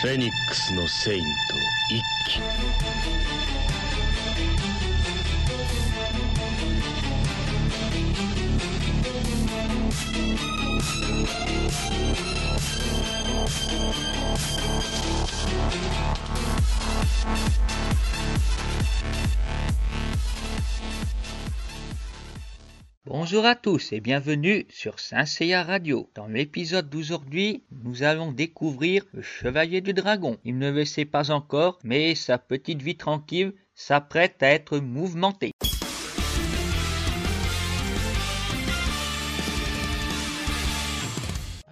フェニックスのセイント一騎「Bonjour à tous et bienvenue sur Saint Seiya Radio. Dans l'épisode d'aujourd'hui, nous allons découvrir le Chevalier du Dragon. Il ne le sait pas encore, mais sa petite vie tranquille s'apprête à être mouvementée.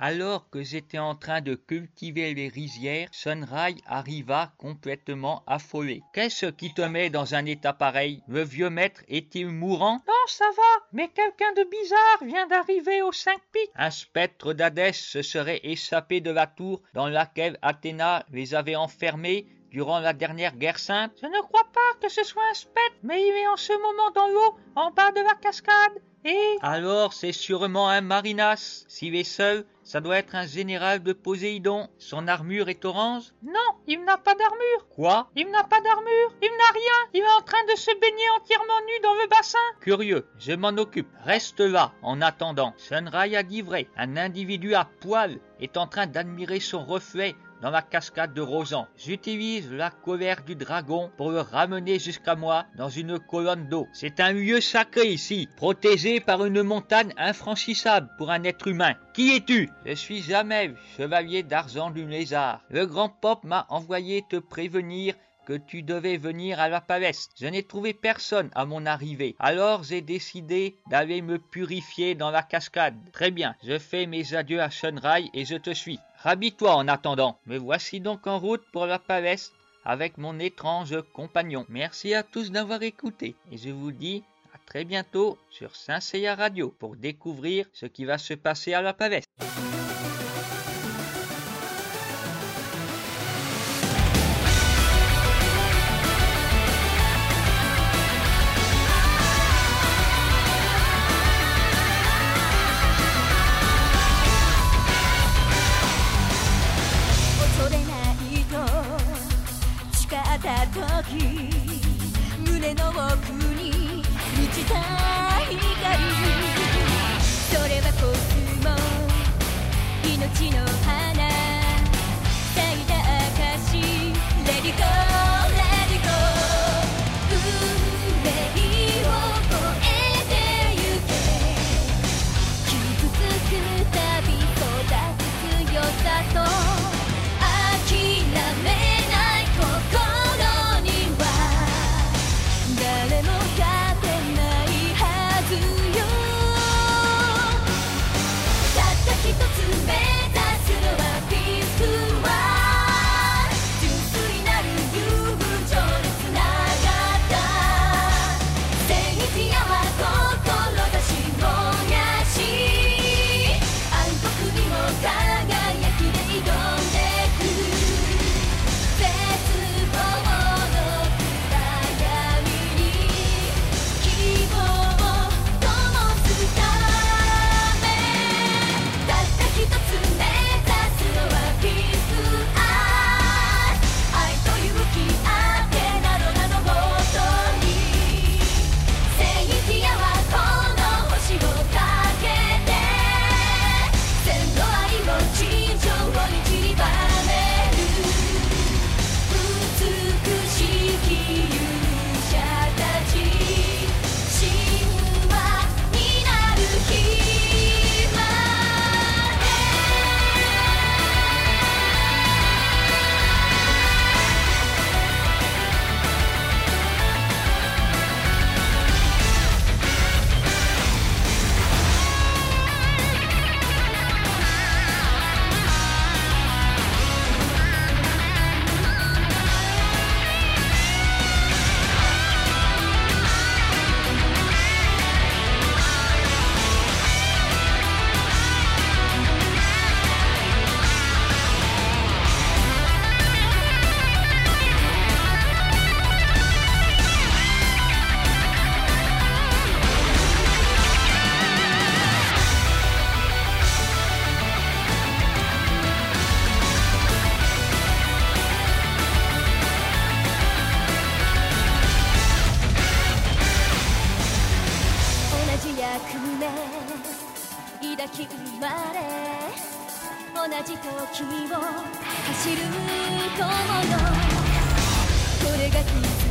Alors que j'étais en train de cultiver les rizières, Sunrai arriva complètement affolé. Qu'est-ce qui te met dans un état pareil? Le vieux maître est-il mourant? Non, ça va, mais quelqu'un de bizarre vient d'arriver aux cinq pics. Un spectre d'Hadès se serait échappé de la tour dans laquelle Athéna les avait enfermés durant la dernière guerre sainte Je ne crois pas que ce soit un spectre, mais il est en ce moment dans l'eau, en bas de la cascade. Et Alors c'est sûrement un marinas. S'il est seul, ça doit être un général de Poséidon. Son armure est orange? Non, il n'a pas d'armure. Quoi? Il n'a pas d'armure. Il n'a rien. Il est en train de se baigner entièrement nu dans le bassin. Curieux, je m'en occupe. Reste là, en attendant. Sunray a dit vrai. Un individu à poil est en train d'admirer son reflet dans la cascade de Rosan. J'utilise la colère du dragon pour le ramener jusqu'à moi dans une colonne d'eau. C'est un lieu sacré ici, protégé par une montagne infranchissable pour un être humain. Qui es-tu? Je suis Jamel, chevalier d'argent du lézard. Le grand pop m'a envoyé te prévenir que tu devais venir à la palestre. Je n'ai trouvé personne à mon arrivée. Alors j'ai décidé d'aller me purifier dans la cascade. Très bien, je fais mes adieux à Shunrai et je te suis. Rhabille-toi en attendant. Me voici donc en route pour la palestre avec mon étrange compagnon. Merci à tous d'avoir écouté et je vous dis à très bientôt sur Saint Seiya Radio pour découvrir ce qui va se passer à la palestre. 胸の奥に満ちたい夢抱き生まれ同じ時を走る友よこれが君